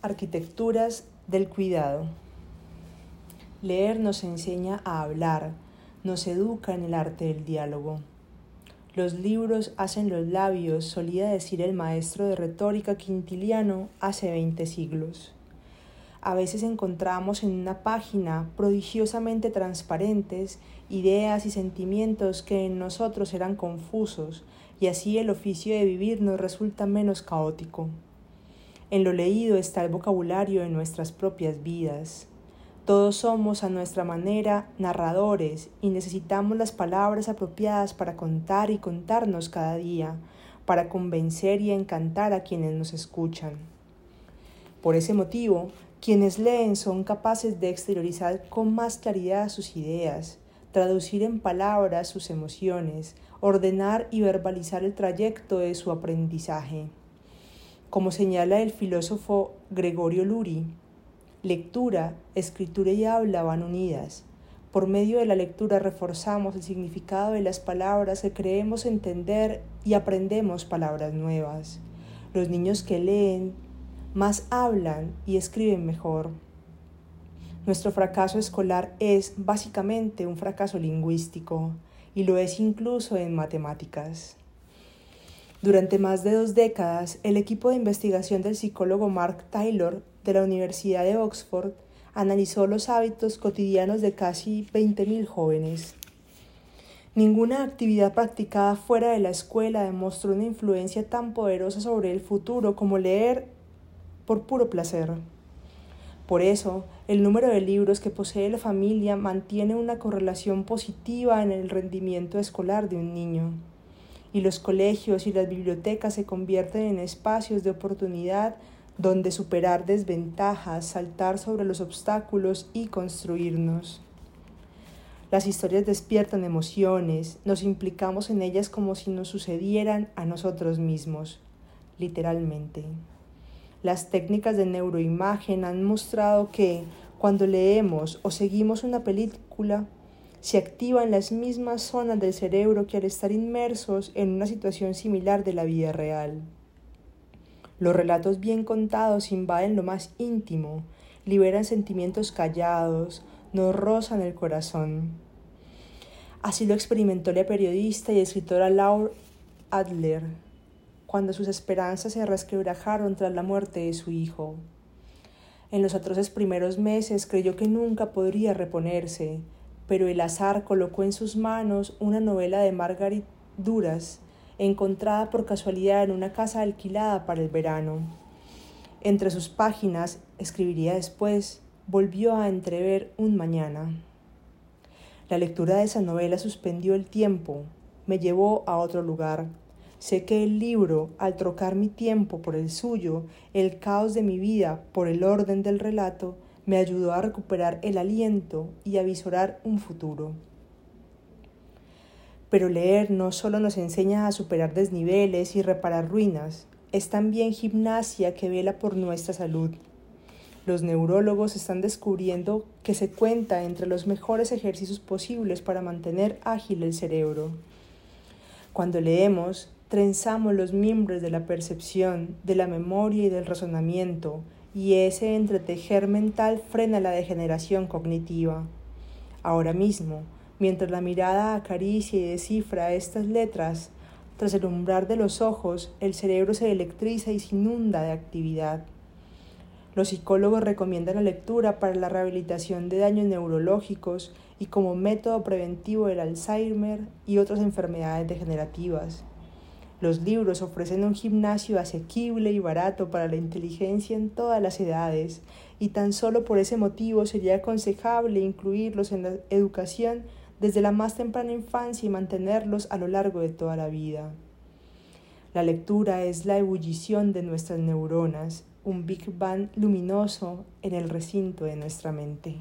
Arquitecturas del cuidado. Leer nos enseña a hablar, nos educa en el arte del diálogo. Los libros hacen los labios, solía decir el maestro de retórica Quintiliano hace veinte siglos. A veces encontramos en una página prodigiosamente transparentes ideas y sentimientos que en nosotros eran confusos, y así el oficio de vivir nos resulta menos caótico. En lo leído está el vocabulario de nuestras propias vidas. Todos somos a nuestra manera narradores y necesitamos las palabras apropiadas para contar y contarnos cada día, para convencer y encantar a quienes nos escuchan. Por ese motivo, quienes leen son capaces de exteriorizar con más claridad sus ideas, traducir en palabras sus emociones, ordenar y verbalizar el trayecto de su aprendizaje. Como señala el filósofo Gregorio Luri, lectura, escritura y habla van unidas. Por medio de la lectura reforzamos el significado de las palabras que creemos entender y aprendemos palabras nuevas. Los niños que leen más hablan y escriben mejor. Nuestro fracaso escolar es básicamente un fracaso lingüístico y lo es incluso en matemáticas. Durante más de dos décadas, el equipo de investigación del psicólogo Mark Taylor de la Universidad de Oxford analizó los hábitos cotidianos de casi 20.000 jóvenes. Ninguna actividad practicada fuera de la escuela demostró una influencia tan poderosa sobre el futuro como leer por puro placer. Por eso, el número de libros que posee la familia mantiene una correlación positiva en el rendimiento escolar de un niño y los colegios y las bibliotecas se convierten en espacios de oportunidad donde superar desventajas, saltar sobre los obstáculos y construirnos. Las historias despiertan emociones, nos implicamos en ellas como si nos sucedieran a nosotros mismos, literalmente. Las técnicas de neuroimagen han mostrado que cuando leemos o seguimos una película, se activan las mismas zonas del cerebro que al estar inmersos en una situación similar de la vida real. Los relatos bien contados invaden lo más íntimo, liberan sentimientos callados, nos rozan el corazón. Así lo experimentó la periodista y escritora Laura Adler, cuando sus esperanzas se resquebrajaron tras la muerte de su hijo. En los atroces primeros meses creyó que nunca podría reponerse, pero el azar colocó en sus manos una novela de Margaret Duras, encontrada por casualidad en una casa alquilada para el verano. Entre sus páginas, escribiría después, volvió a entrever un mañana. La lectura de esa novela suspendió el tiempo, me llevó a otro lugar. Sé que el libro, al trocar mi tiempo por el suyo, el caos de mi vida por el orden del relato, me ayudó a recuperar el aliento y a visorar un futuro. Pero leer no solo nos enseña a superar desniveles y reparar ruinas, es también gimnasia que vela por nuestra salud. Los neurólogos están descubriendo que se cuenta entre los mejores ejercicios posibles para mantener ágil el cerebro. Cuando leemos, trenzamos los miembros de la percepción, de la memoria y del razonamiento, y ese entretejer mental frena la degeneración cognitiva. Ahora mismo, mientras la mirada acaricia y descifra estas letras, tras el umbral de los ojos, el cerebro se electriza y se inunda de actividad. Los psicólogos recomiendan la lectura para la rehabilitación de daños neurológicos y como método preventivo del Alzheimer y otras enfermedades degenerativas. Los libros ofrecen un gimnasio asequible y barato para la inteligencia en todas las edades, y tan solo por ese motivo sería aconsejable incluirlos en la educación desde la más temprana infancia y mantenerlos a lo largo de toda la vida. La lectura es la ebullición de nuestras neuronas, un Big Bang luminoso en el recinto de nuestra mente.